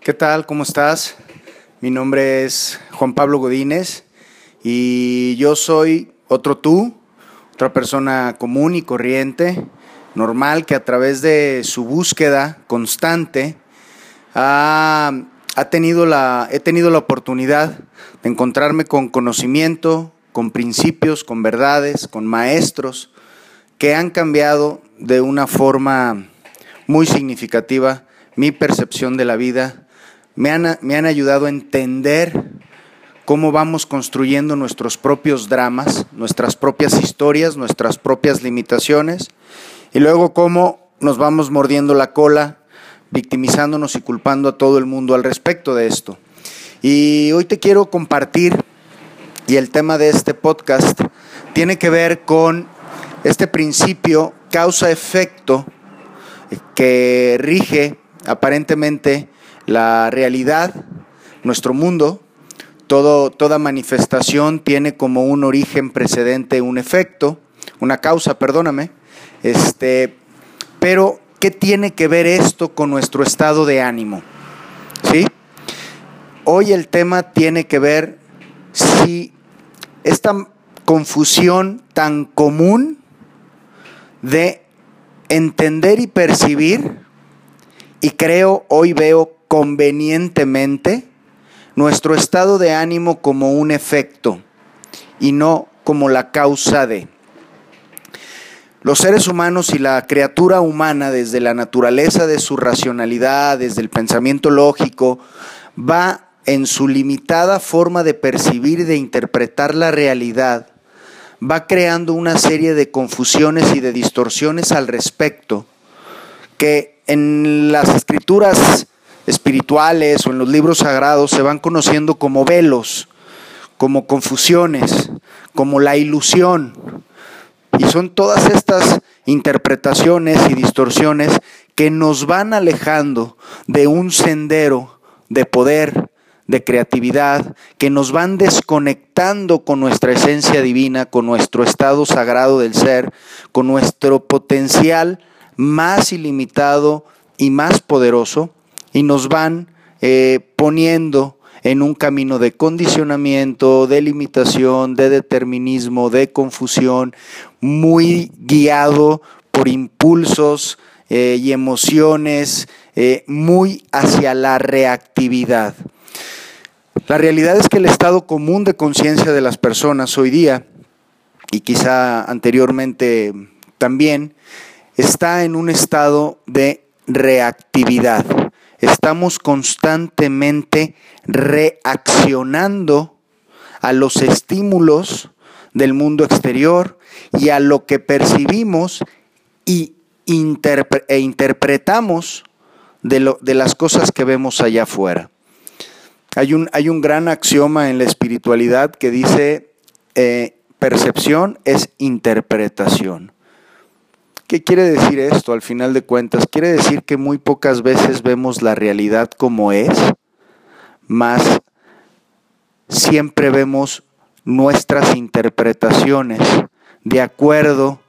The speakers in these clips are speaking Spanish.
¿Qué tal? ¿Cómo estás? Mi nombre es Juan Pablo Godínez y yo soy otro tú, otra persona común y corriente, normal, que a través de su búsqueda constante ha, tenido la, he tenido la oportunidad de encontrarme con conocimiento, con principios, con verdades, con maestros que han cambiado de una forma muy significativa mi percepción de la vida, me han, me han ayudado a entender cómo vamos construyendo nuestros propios dramas, nuestras propias historias, nuestras propias limitaciones, y luego cómo nos vamos mordiendo la cola, victimizándonos y culpando a todo el mundo al respecto de esto. Y hoy te quiero compartir, y el tema de este podcast tiene que ver con este principio causa-efecto que rige aparentemente la realidad, nuestro mundo, toda manifestación tiene como un origen precedente un efecto, una causa, perdóname. Este, pero, ¿qué tiene que ver esto con nuestro estado de ánimo? ¿Sí? Hoy el tema tiene que ver si esta confusión tan común de entender y percibir, y creo, hoy veo convenientemente, nuestro estado de ánimo como un efecto y no como la causa de. Los seres humanos y la criatura humana, desde la naturaleza de su racionalidad, desde el pensamiento lógico, va en su limitada forma de percibir y de interpretar la realidad va creando una serie de confusiones y de distorsiones al respecto que en las escrituras espirituales o en los libros sagrados se van conociendo como velos, como confusiones, como la ilusión. Y son todas estas interpretaciones y distorsiones que nos van alejando de un sendero de poder, de creatividad que nos van desconectando con nuestra esencia divina, con nuestro estado sagrado del ser, con nuestro potencial más ilimitado y más poderoso y nos van eh, poniendo en un camino de condicionamiento, de limitación, de determinismo, de confusión, muy guiado por impulsos eh, y emociones, eh, muy hacia la reactividad. La realidad es que el estado común de conciencia de las personas hoy día, y quizá anteriormente también, está en un estado de reactividad. Estamos constantemente reaccionando a los estímulos del mundo exterior y a lo que percibimos y e interpretamos de, las cosas que vemos allá afuera. Hay un, hay un gran axioma en la espiritualidad que dice eh, percepción es interpretación. ¿Qué quiere decir esto al final de cuentas? Quiere decir que muy pocas veces vemos la realidad como es, más siempre vemos nuestras interpretaciones de acuerdo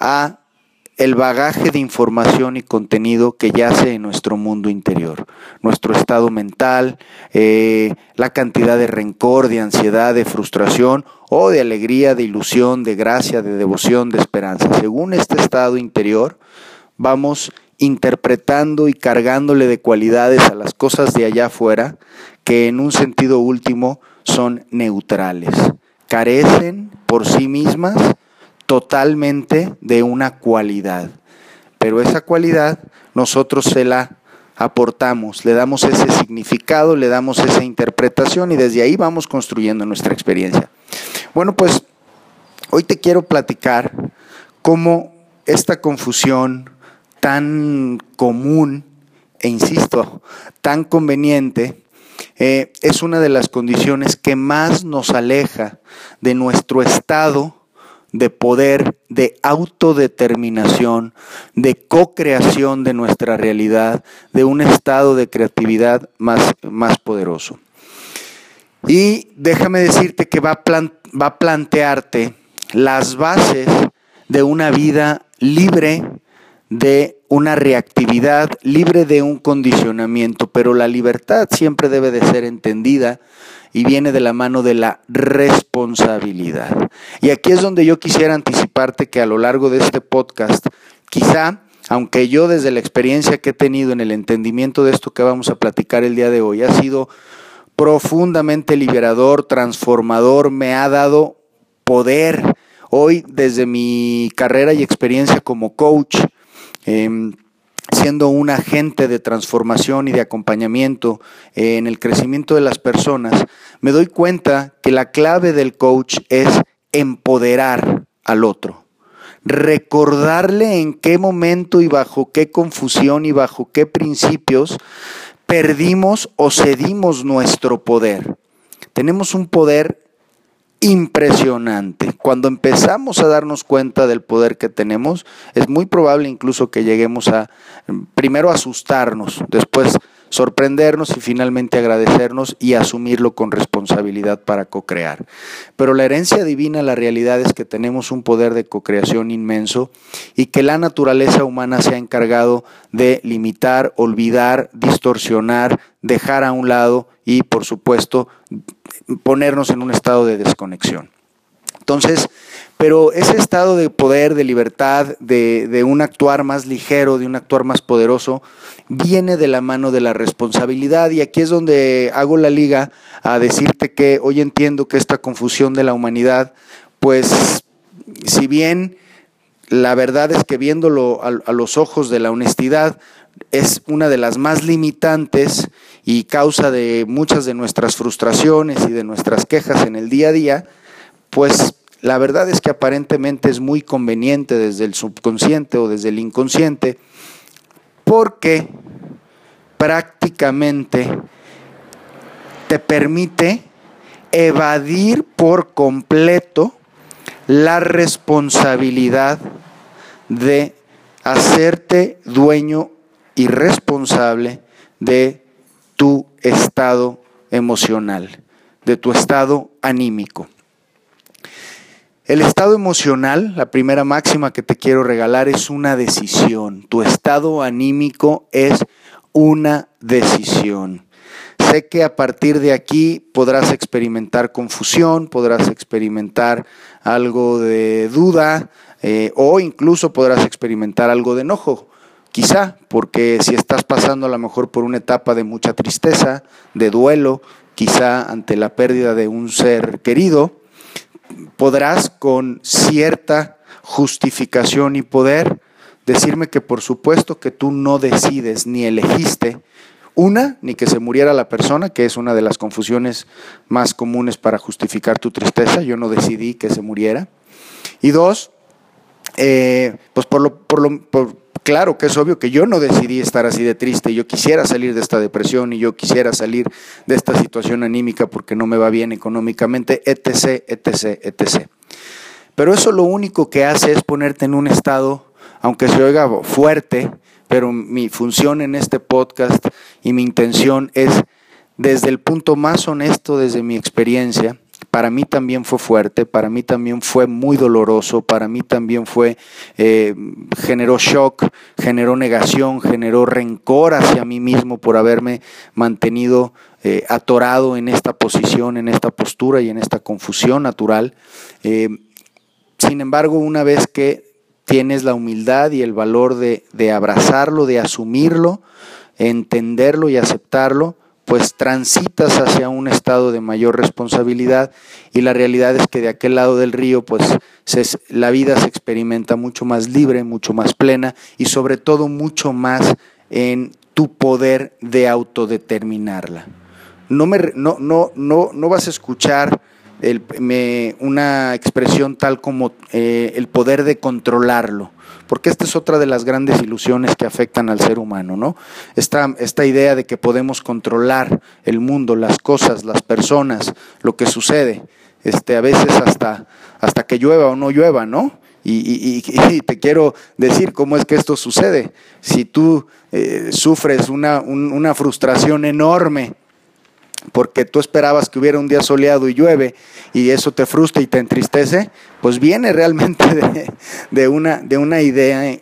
a el bagaje de información y contenido que yace en nuestro mundo interior, nuestro estado mental, eh, la cantidad de rencor, de ansiedad, de frustración o de alegría, de ilusión, de gracia, de devoción, de esperanza. Según este estado interior, vamos interpretando y cargándole de cualidades a las cosas de allá afuera que en un sentido último son neutrales, carecen por sí mismas totalmente de una cualidad. Pero esa cualidad nosotros se la aportamos, le damos ese significado, le damos esa interpretación y desde ahí vamos construyendo nuestra experiencia. Bueno, pues hoy te quiero platicar cómo esta confusión tan común e insisto, tan conveniente, eh, es una de las condiciones que más nos aleja de nuestro estado de poder, de autodeterminación, de co-creación de nuestra realidad, de un estado de creatividad más, más poderoso. Y déjame decirte que va a, va a plantearte las bases de una vida libre de una reactividad libre de un condicionamiento, pero la libertad siempre debe de ser entendida y viene de la mano de la responsabilidad. Y aquí es donde yo quisiera anticiparte que a lo largo de este podcast, quizá, aunque yo desde la experiencia que he tenido en el entendimiento de esto que vamos a platicar el día de hoy, ha sido profundamente liberador, transformador, me ha dado poder. Hoy, desde mi carrera y experiencia como coach, em, siendo un agente de transformación y de acompañamiento eh, en el crecimiento de las personas, me doy cuenta que la clave del coach es empoderar al otro, recordarle en qué momento y bajo qué confusión y bajo qué principios perdimos o cedimos nuestro poder. Tenemos un poder impresionante. Cuando empezamos a darnos cuenta del poder que tenemos, es muy probable incluso que lleguemos a primero asustarnos, después sorprendernos y finalmente agradecernos y asumirlo con responsabilidad para co-crear. Pero la herencia divina, la realidad es que tenemos un poder de co-creación inmenso y que la naturaleza humana se ha encargado de limitar, olvidar, distorsionar, dejar a un lado y, por supuesto, ponernos en un estado de desconexión. Entonces, pero ese estado de poder, de libertad, de, un actuar más ligero, de un actuar más poderoso, viene de la mano de la responsabilidad. Y aquí es donde hago la liga a decirte que hoy entiendo que esta confusión de la humanidad, pues si bien la verdad es que viéndolo a los ojos de la honestidad, es una de las más limitantes y causa de muchas de nuestras frustraciones y de nuestras quejas en el día a día, pues la verdad es que aparentemente es muy conveniente desde el subconsciente o desde el inconsciente, porque prácticamente te permite evadir por completo la responsabilidad de hacerte dueño y responsable de tu estado emocional, de tu estado anímico. El estado emocional, la primera máxima que te quiero regalar es una decisión. Tu estado anímico es una decisión. Sé que a partir de aquí podrás experimentar confusión, podrás experimentar algo de duda eh, o incluso podrás experimentar algo de enojo. Quizá porque si estás pasando a lo mejor por una etapa de mucha tristeza, de duelo, quizá ante la pérdida de un ser querido, podrás con cierta justificación y poder decirme que por supuesto que tú no decides ni elegiste una, ni que se muriera la persona, que es una de las confusiones más comunes para justificar tu tristeza, yo no decidí que se muriera. Y dos, eh, pues por lo, por lo por, claro que es obvio que yo no decidí estar así de triste, yo quisiera salir de esta depresión y yo quisiera salir de esta situación anímica porque no me va bien económicamente, etc., etc., etc. Pero eso lo único que hace es ponerte en un estado, aunque se oiga fuerte, pero mi función en este podcast y mi intención es desde el punto más honesto, desde mi experiencia, para mí también fue fuerte, para mí también fue muy doloroso, para mí también fue, eh, generó shock, generó negación, generó rencor hacia mí mismo por haberme mantenido eh, atorado en esta posición, en esta postura y en esta confusión natural. Eh, sin embargo, una vez que tienes la humildad y el valor de, de abrazarlo, de asumirlo, entenderlo y aceptarlo, pues transitas hacia un estado de mayor responsabilidad y la realidad es que de aquel lado del río pues la vida se experimenta mucho más libre, mucho más plena y sobre todo mucho más en tu poder de autodeterminarla. No, me, no, no, no, no vas a escuchar una expresión tal como eh, el poder de controlarlo porque esta es otra de las grandes ilusiones que afectan al ser humano, ¿no? Esta, esta idea de que podemos controlar el mundo, las cosas, las personas, lo que sucede, este, a veces hasta, hasta que llueva o no llueva, ¿no? Y, te quiero decir cómo es que esto sucede. Si tú eh, sufres una, una frustración enorme, porque tú esperabas que hubiera un día soleado y llueve y eso te frustra y te entristece, pues viene realmente de, una, de una idea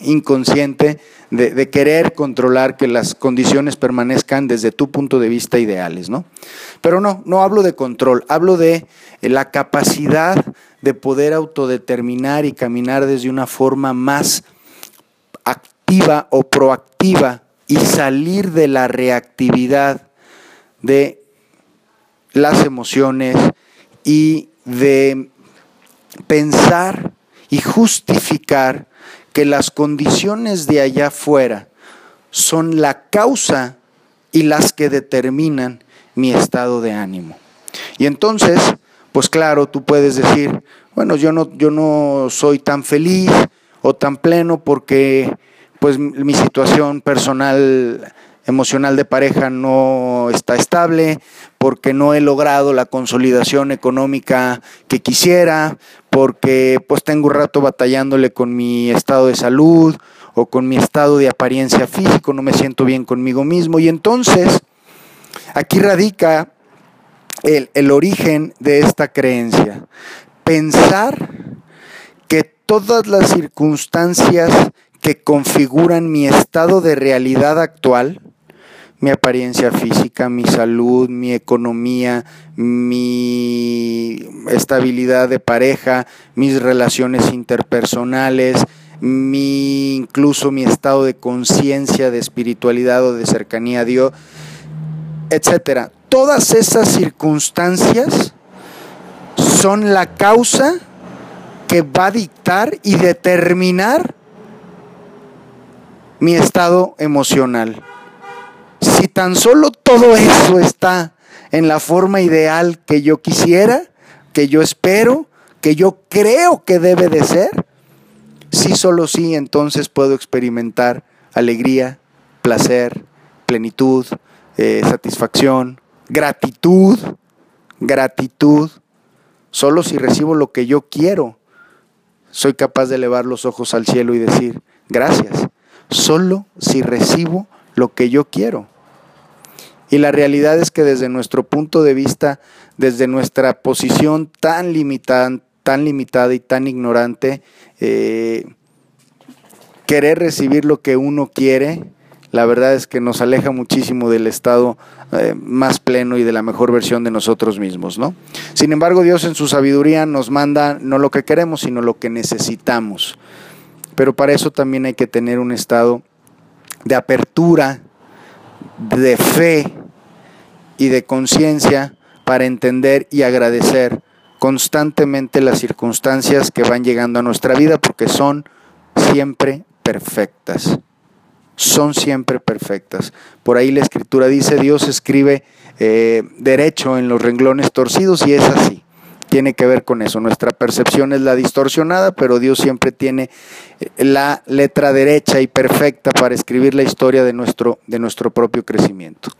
inconsciente de, querer controlar que las condiciones permanezcan desde tu punto de vista ideales, ¿no? Pero no, no hablo de control, hablo de la capacidad de poder autodeterminar y caminar desde una forma más activa o proactiva y salir de la reactividad de las emociones y de pensar y justificar que las condiciones de allá afuera son la causa y las que determinan mi estado de ánimo. Y entonces, pues claro, tú puedes decir, bueno, yo no, yo no soy tan feliz o tan pleno porque pues mi situación personal emocional de pareja no está estable, porque no he logrado la consolidación económica que quisiera, porque pues tengo un rato batallándole con mi estado de salud o con mi estado de apariencia físico, no me siento bien conmigo mismo. Y entonces, aquí radica el, el origen de esta creencia. Pensar que todas las circunstancias que configuran mi estado de realidad actual, mi apariencia física, mi salud, mi economía, mi estabilidad de pareja, mis relaciones interpersonales, mi, incluso mi estado de conciencia, de espiritualidad o de cercanía a Dios, etcétera. Todas esas circunstancias son la causa que va a dictar y determinar mi estado emocional. Tan solo todo eso está en la forma ideal que yo quisiera, que yo espero, que yo creo que debe de ser, si solo sí, entonces puedo experimentar alegría, placer, plenitud, eh, satisfacción, gratitud, gratitud. Solo si recibo lo que yo quiero, soy capaz de elevar los ojos al cielo y decir, gracias solo si recibo lo que yo quiero. Y la realidad es que desde nuestro punto de vista, desde nuestra posición tan limitada, tan limitada y tan ignorante, eh, querer recibir lo que uno quiere, la verdad es que nos aleja muchísimo del estado eh, más pleno y de la mejor versión de nosotros mismos, ¿no? Sin embargo, Dios en su sabiduría nos manda no lo que queremos, sino lo que necesitamos. Pero para eso también hay que tener un estado de apertura, de fe y de conciencia para entender y agradecer constantemente las circunstancias que van llegando a nuestra vida porque son siempre perfectas. Son siempre perfectas. Por ahí la escritura dice, Dios escribe eh, derecho en los renglones torcidos y es así tiene que ver con eso. Nuestra percepción es la distorsionada, pero Dios siempre tiene eh, la letra derecha y perfecta para escribir la historia de nuestro, de nuestro propio crecimiento.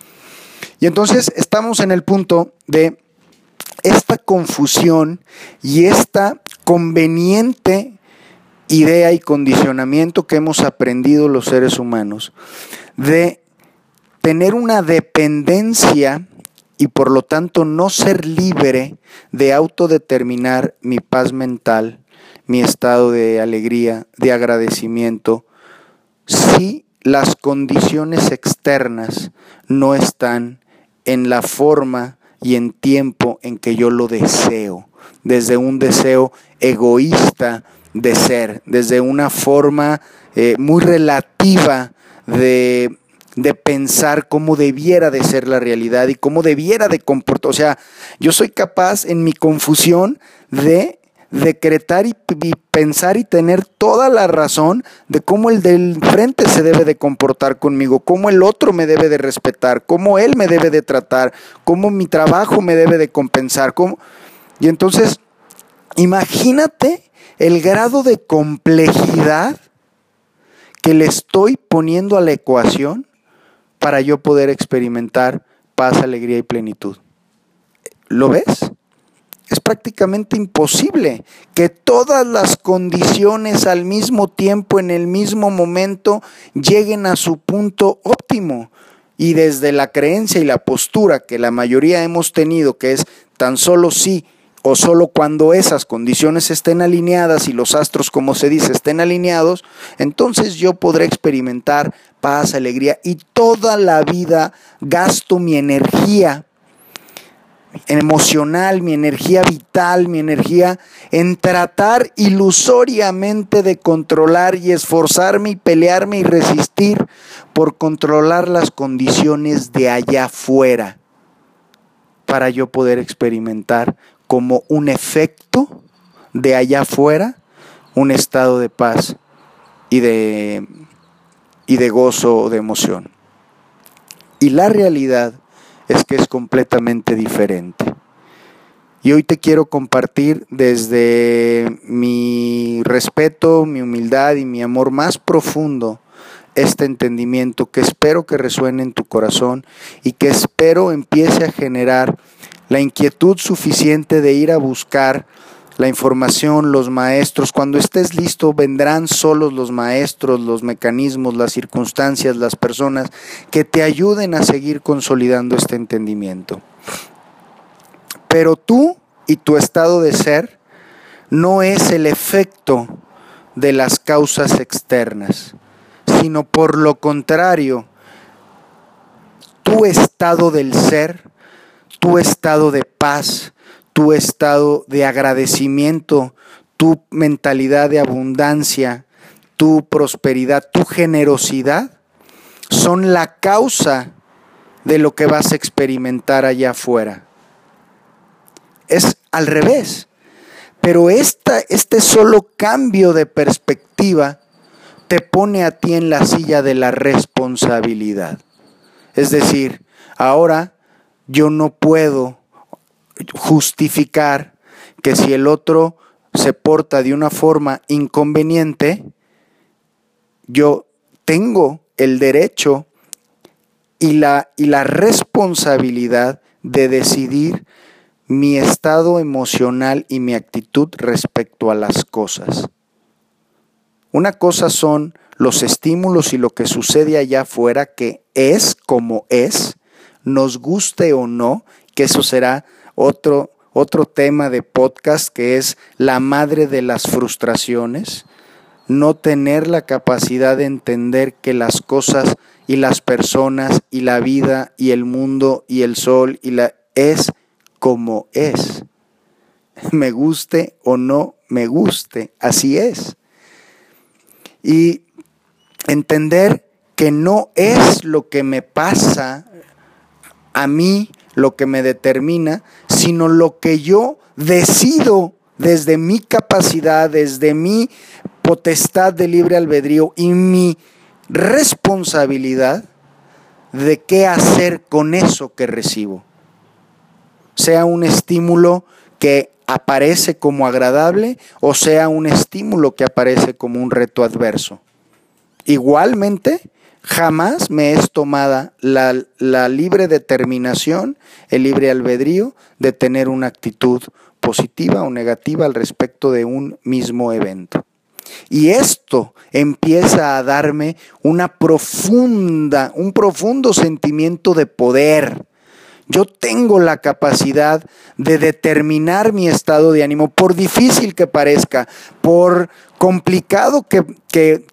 Y entonces estamos en el punto de esta confusión y esta conveniente idea y condicionamiento que hemos aprendido los seres humanos de tener una dependencia y por lo tanto no ser libre de autodeterminar mi paz mental, mi estado de alegría, de agradecimiento, si las condiciones externas no están en la forma y en tiempo en que yo lo deseo, desde un deseo egoísta de ser, desde una forma eh, muy relativa de de pensar cómo debiera de ser la realidad y cómo debiera de comportar. O sea, yo soy capaz en mi confusión de decretar y, pensar y tener toda la razón de cómo el del frente se debe de comportar conmigo, cómo el otro me debe de respetar, cómo él me debe de tratar, cómo mi trabajo me debe de compensar. Cómo... Y entonces, imagínate el grado de complejidad que le estoy poniendo a la ecuación para yo poder experimentar paz, alegría y plenitud. ¿Lo ves? Es prácticamente imposible que todas las condiciones al mismo tiempo, en el mismo momento, lleguen a su punto óptimo. Y desde la creencia y la postura que la mayoría hemos tenido, que es tan solo sí o solo cuando esas condiciones estén alineadas y los astros, como se dice, estén alineados, entonces yo podré experimentar paz, alegría y toda la vida gasto mi energía emocional, mi energía vital, mi energía en tratar ilusoriamente de controlar y esforzarme y pelearme y resistir por controlar las condiciones de allá afuera para yo poder experimentar como un efecto de allá afuera un estado de paz y de, y de gozo, de emoción. Y la realidad es que es completamente diferente. Y hoy te quiero compartir desde mi respeto, mi humildad y mi amor más profundo este entendimiento que espero que resuene en tu corazón y que espero empiece a generar la inquietud suficiente de ir a buscar la información, los maestros. Cuando estés listo, vendrán solos los maestros, los mecanismos, las circunstancias, las personas que te ayuden a seguir consolidando este entendimiento. Pero tú y tu estado de ser no es el efecto de las causas externas, sino por lo contrario, tu estado del ser, tu estado de paz, tu estado de agradecimiento, tu mentalidad de abundancia, tu prosperidad, tu generosidad, son la causa de lo que vas a experimentar allá afuera. Es al revés. Pero esta, este solo cambio de perspectiva te pone a ti en la silla de la responsabilidad. Es decir, ahora yo no puedo justificar que si el otro se porta de una forma inconveniente, yo tengo el derecho y la, y la responsabilidad de decidir mi estado emocional y mi actitud respecto a las cosas. Una cosa son los estímulos y lo que sucede allá afuera que es como es, nos guste o no, que eso será otro, otro tema de podcast que es la madre de las frustraciones, no tener la capacidad de entender que las cosas y las personas y la vida y el mundo y el sol y la es como es. Me guste o no me guste, así es. Y entender que no es lo que me pasa a mí lo que me determina, sino lo que yo decido desde mi capacidad, desde mi potestad de libre albedrío y mi responsabilidad de qué hacer con eso que recibo. Sea un estímulo que aparece como agradable o sea un estímulo que aparece como un reto adverso. Igualmente, Jamás me es tomada la, la, libre determinación, el libre albedrío de tener una actitud positiva o negativa al respecto de un mismo evento. Y esto empieza a darme una profunda, un profundo sentimiento de poder, yo tengo la capacidad de determinar mi estado de ánimo, por difícil que parezca, por complicado que,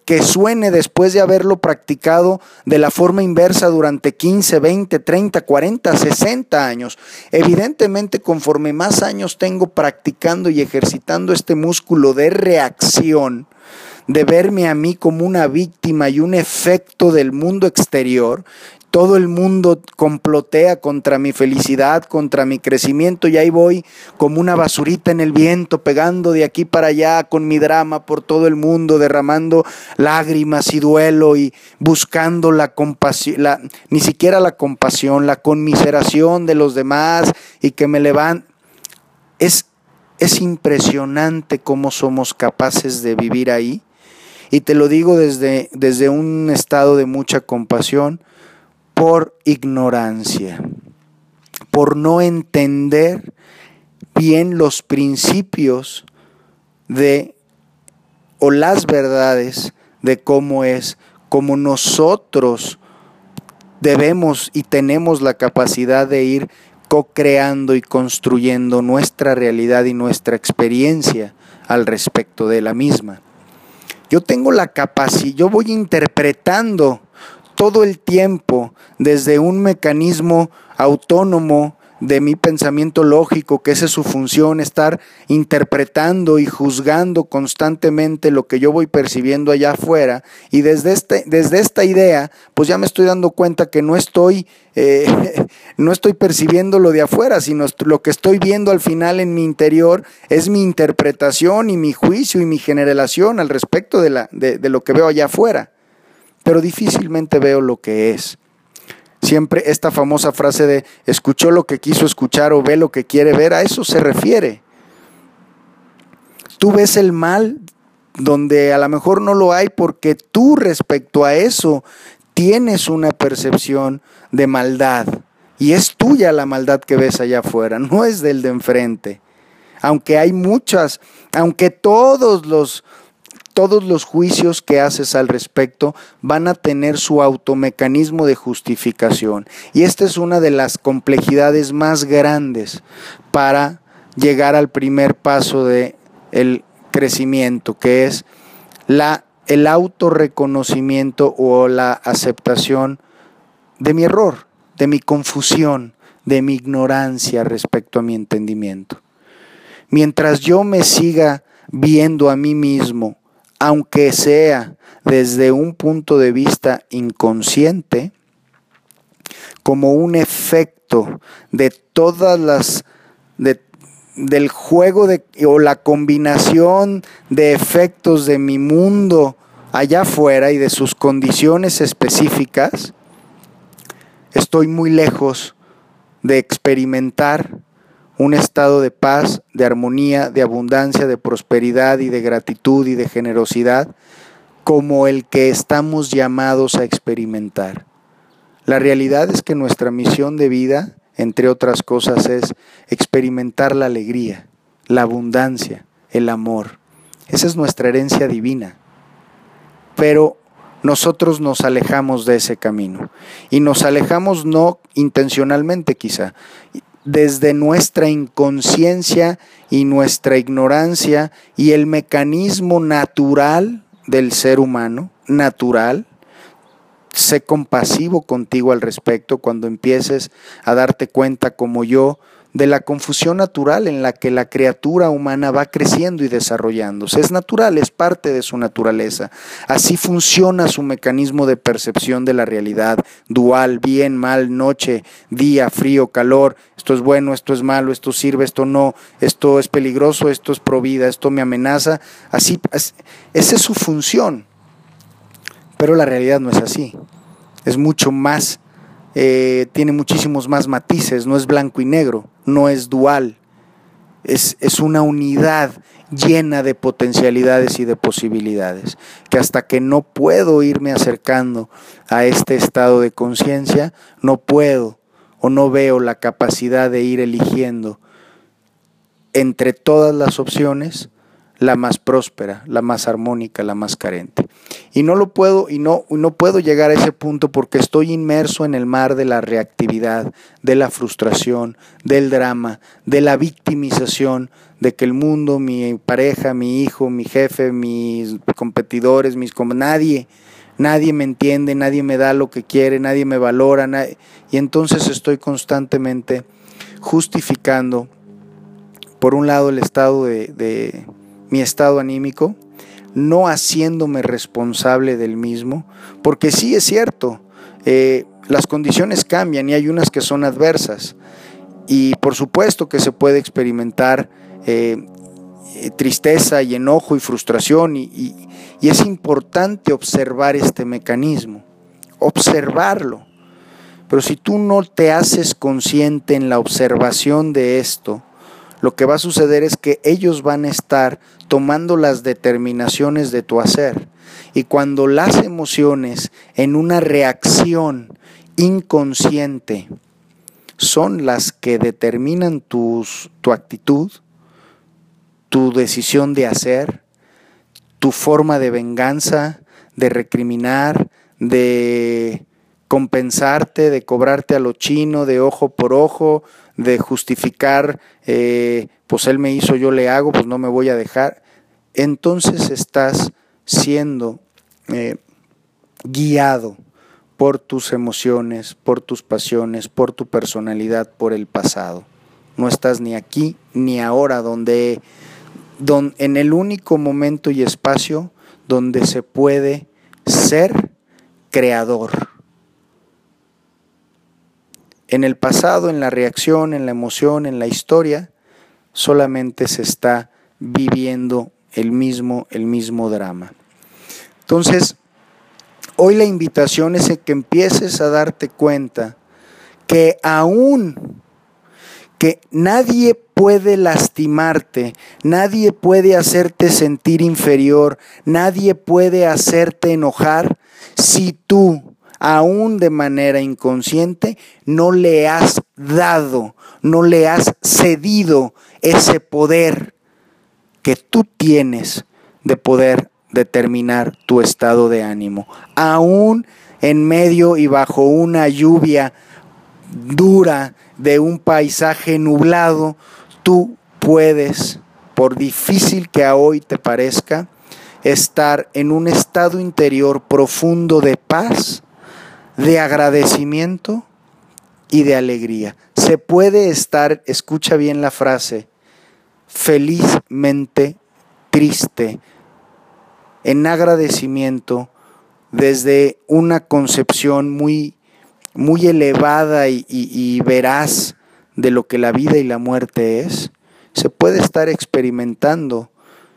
que, suene después de haberlo practicado de la forma inversa durante 15, 20, 30, 40, 60 años. Evidentemente, conforme más años tengo practicando y ejercitando este músculo de reacción, de verme a mí como una víctima y un efecto del mundo exterior, todo el mundo complotea contra mi felicidad, contra mi crecimiento y ahí voy como una basurita en el viento, pegando de aquí para allá con mi drama por todo el mundo, derramando lágrimas y duelo y buscando la compasión, ni siquiera la compasión, la conmiseración de los demás y que me levanten. Es, es impresionante cómo somos capaces de vivir ahí. Y te lo digo desde, desde un estado de mucha compasión por ignorancia, por no entender bien los principios de o las verdades de cómo es, cómo nosotros debemos y tenemos la capacidad de ir co-creando y construyendo nuestra realidad y nuestra experiencia al respecto de la misma. Yo tengo la capacidad, yo voy interpretando todo el tiempo desde un mecanismo autónomo de mi pensamiento lógico, que esa es su función, estar interpretando y juzgando constantemente lo que yo voy percibiendo allá afuera. Y desde, este, desde esta idea, pues ya me estoy dando cuenta que no estoy, eh, no estoy percibiendo lo de afuera, sino lo que estoy viendo al final en mi interior es mi interpretación y mi juicio y mi generación al respecto de, la, de, de lo que veo allá afuera. Pero difícilmente veo lo que es. Siempre esta famosa frase de escuchó lo que quiso escuchar o ve lo que quiere ver, a eso se refiere. Tú ves el mal donde a lo mejor no lo hay porque tú respecto a eso tienes una percepción de maldad. Y es tuya la maldad que ves allá afuera, no es del de enfrente. Aunque hay muchas, aunque todos los todos los juicios que haces al respecto van a tener su automecanismo de justificación. Y esta es una de las complejidades más grandes para llegar al primer paso de crecimiento, que es la el autorreconocimiento o la aceptación de mi error, de mi confusión, de mi ignorancia respecto a mi entendimiento. Mientras yo me siga viendo a mí mismo aunque sea desde un punto de vista inconsciente, como un efecto de todas las del juego o la combinación de efectos de mi mundo allá afuera y de sus condiciones específicas, estoy muy lejos de experimentar un estado de paz, de armonía, de abundancia, de prosperidad y de gratitud y de generosidad como el que estamos llamados a experimentar. La realidad es que nuestra misión de vida, entre otras cosas, es experimentar la alegría, la abundancia, el amor. Esa es nuestra herencia divina. Pero nosotros nos alejamos de ese camino. Y nos alejamos no intencionalmente quizá, desde nuestra inconsciencia y nuestra ignorancia y el mecanismo natural del ser humano, natural. Sé compasivo contigo al respecto cuando empieces a darte cuenta como yo de la confusión natural en la que la criatura humana va creciendo y desarrollándose. Es natural, es parte de su naturaleza. Así funciona su mecanismo de percepción de la realidad, dual, bien, mal, noche, día, frío, calor, esto es bueno, esto es malo, esto sirve, esto no, esto es peligroso, esto es provida, esto me amenaza. Así, esa es su función. Pero la realidad no es así. Es mucho más eh, tiene muchísimos más matices, no es blanco y negro, no es dual, es, es una unidad llena de potencialidades y de posibilidades, que hasta que no puedo irme acercando a este estado de conciencia, no puedo o no veo la capacidad de ir eligiendo entre todas las opciones la más próspera, la más armónica, la más carente. Y no lo puedo y no no puedo llegar a ese punto porque estoy inmerso en el mar de la reactividad, de la frustración, del drama, de la victimización de que el mundo, mi pareja, mi hijo, mi jefe, mis competidores, mis nadie nadie me entiende, nadie me da lo que quiere, nadie me valora, y entonces estoy constantemente justificando por un lado el estado de mi estado anímico, no haciéndome responsable del mismo, porque sí es cierto, eh, las condiciones cambian y hay unas que son adversas. Y por supuesto que se puede experimentar eh, eh, tristeza y enojo y frustración y es importante observar este mecanismo, observarlo. Pero si tú no te haces consciente en la observación de esto, lo que va a suceder es que ellos van a estar tomando las determinaciones de tu hacer. Y cuando las emociones en una reacción inconsciente son las que determinan tus, tu actitud, tu decisión de hacer, tu forma de venganza, de recriminar, de compensarte, de cobrarte a lo chino, de ojo por ojo, de justificar, eh, pues él me hizo, yo le hago, pues no me voy a dejar. Entonces estás siendo eh, guiado por tus emociones, por tus pasiones, por tu personalidad, por el pasado. No estás ni aquí ni ahora, donde, donde en el único momento y espacio donde se puede ser creador. En el pasado, en la reacción, en la emoción, en la historia, solamente se está viviendo el mismo, el mismo drama. Entonces, hoy la invitación es que empieces a darte cuenta que aún que nadie puede lastimarte, nadie puede hacerte sentir inferior, nadie puede hacerte enojar si tú aún de manera inconsciente, no le has dado, no le has cedido ese poder que tú tienes de poder determinar tu estado de ánimo. Aún en medio y bajo una lluvia dura de un paisaje nublado, tú puedes, por difícil que a hoy te parezca, estar en un estado interior profundo de paz de agradecimiento y de alegría. Se puede estar, escucha bien la frase, felizmente triste, en agradecimiento desde una concepción muy, muy elevada y, y veraz de lo que la vida y la muerte es, se puede estar experimentando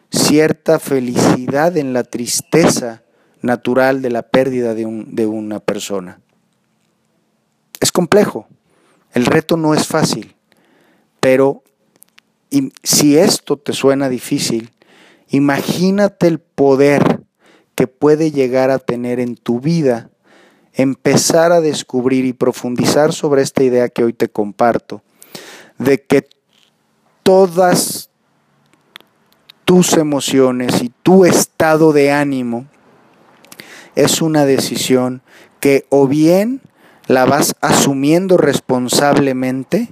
cierta felicidad en la tristeza natural de la pérdida de, un, de una persona. Es complejo, el reto no es fácil, pero si esto te suena difícil, imagínate el poder que puede llegar a tener en tu vida empezar a descubrir y profundizar sobre esta idea que hoy te comparto, de que todas tus emociones y tu estado de ánimo es una decisión que o bien la vas asumiendo responsablemente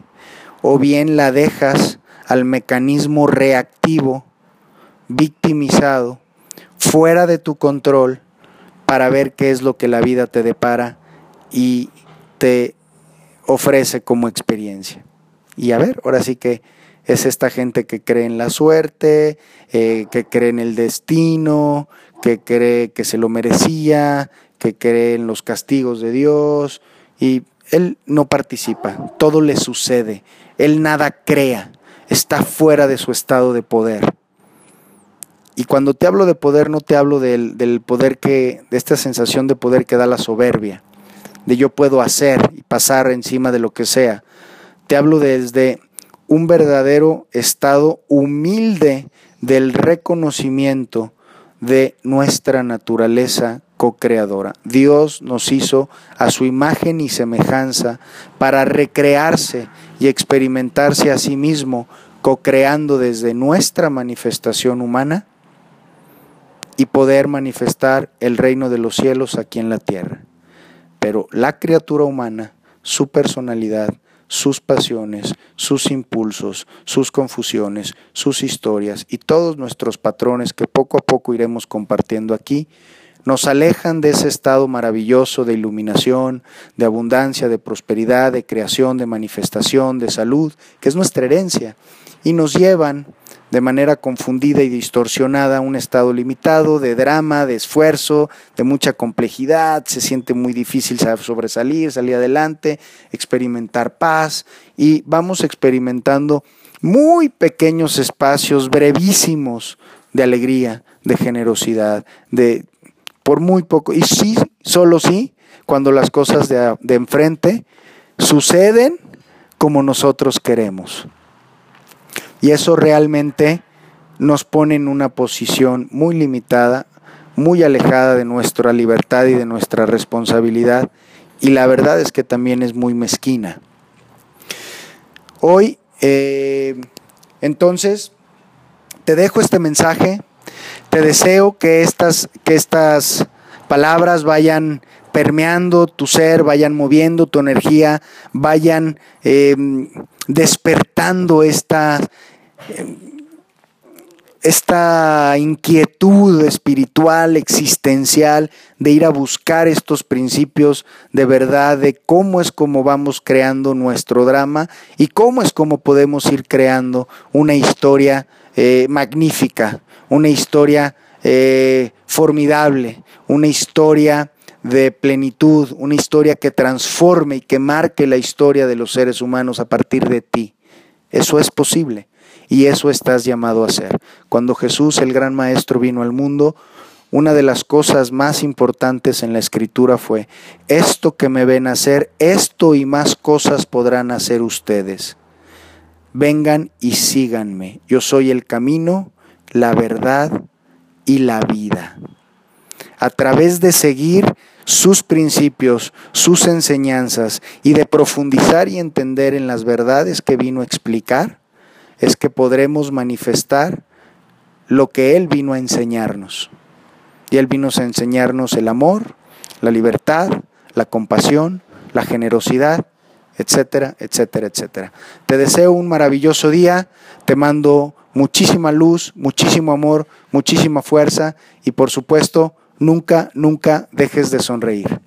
o bien la dejas al mecanismo reactivo, victimizado, fuera de tu control para ver qué es lo que la vida te depara y te ofrece como experiencia. Y a ver, ahora sí que es esta gente que cree en la suerte, eh, que cree en el destino, que cree que se lo merecía, que cree en los castigos de Dios y él no participa, todo le sucede, él nada crea, está fuera de su estado de poder. Y cuando te hablo de poder, no te hablo del, del poder que, de esta sensación de poder que da la soberbia, de yo puedo hacer y pasar encima de lo que sea. Te hablo desde un verdadero estado humilde del reconocimiento de nuestra naturaleza co-creadora. Dios nos hizo a su imagen y semejanza para recrearse y experimentarse a sí mismo, co-creando desde nuestra manifestación humana y poder manifestar el reino de los cielos aquí en la tierra. Pero la criatura humana, su personalidad, sus pasiones, sus impulsos, sus confusiones, sus historias y todos nuestros patrones que poco a poco iremos compartiendo aquí, nos alejan de ese estado maravilloso de iluminación, de abundancia, de prosperidad, de creación, de manifestación, de salud, que es nuestra herencia, y nos llevan de manera confundida y distorsionada, un estado limitado de drama, de esfuerzo, de mucha complejidad, se siente muy difícil sobresalir, salir adelante, experimentar paz y vamos experimentando muy pequeños espacios brevísimos de alegría, de generosidad, de por muy poco. Y sí, solo sí, cuando las cosas de, de enfrente suceden como nosotros queremos. Y eso realmente nos pone en una posición muy limitada, muy alejada de nuestra libertad y de nuestra responsabilidad. Y la verdad es que también es muy mezquina. Hoy, eh, entonces, te dejo este mensaje. Te deseo que estas, que estas palabras vayan permeando tu ser, vayan moviendo tu energía, vayan em, despertando esta, esta inquietud espiritual, existencial, de ir a buscar estos principios de verdad, de cómo es como vamos creando nuestro drama y cómo es como podemos ir creando una historia eh, magnífica, una historia eh, formidable, una historia de plenitud, una historia que transforme y que marque la historia de los seres humanos a partir de ti. Eso es posible y eso estás llamado a hacer. Cuando Jesús, el gran Maestro, vino al mundo, una de las cosas más importantes en la escritura fue, esto que me ven hacer, esto y más cosas podrán hacer ustedes. Vengan y síganme. Yo soy el camino, la verdad y la vida. A través de seguir sus principios, sus enseñanzas y de profundizar y entender en las verdades que vino a explicar, es que podremos manifestar lo que Él vino a enseñarnos. Y Él vino a enseñarnos el amor, la libertad, la compasión, la generosidad, etcétera, etcétera, etcétera. Te deseo un maravilloso día, te mando muchísima luz, muchísimo amor, muchísima fuerza y por supuesto, nunca, nunca dejes de sonreír.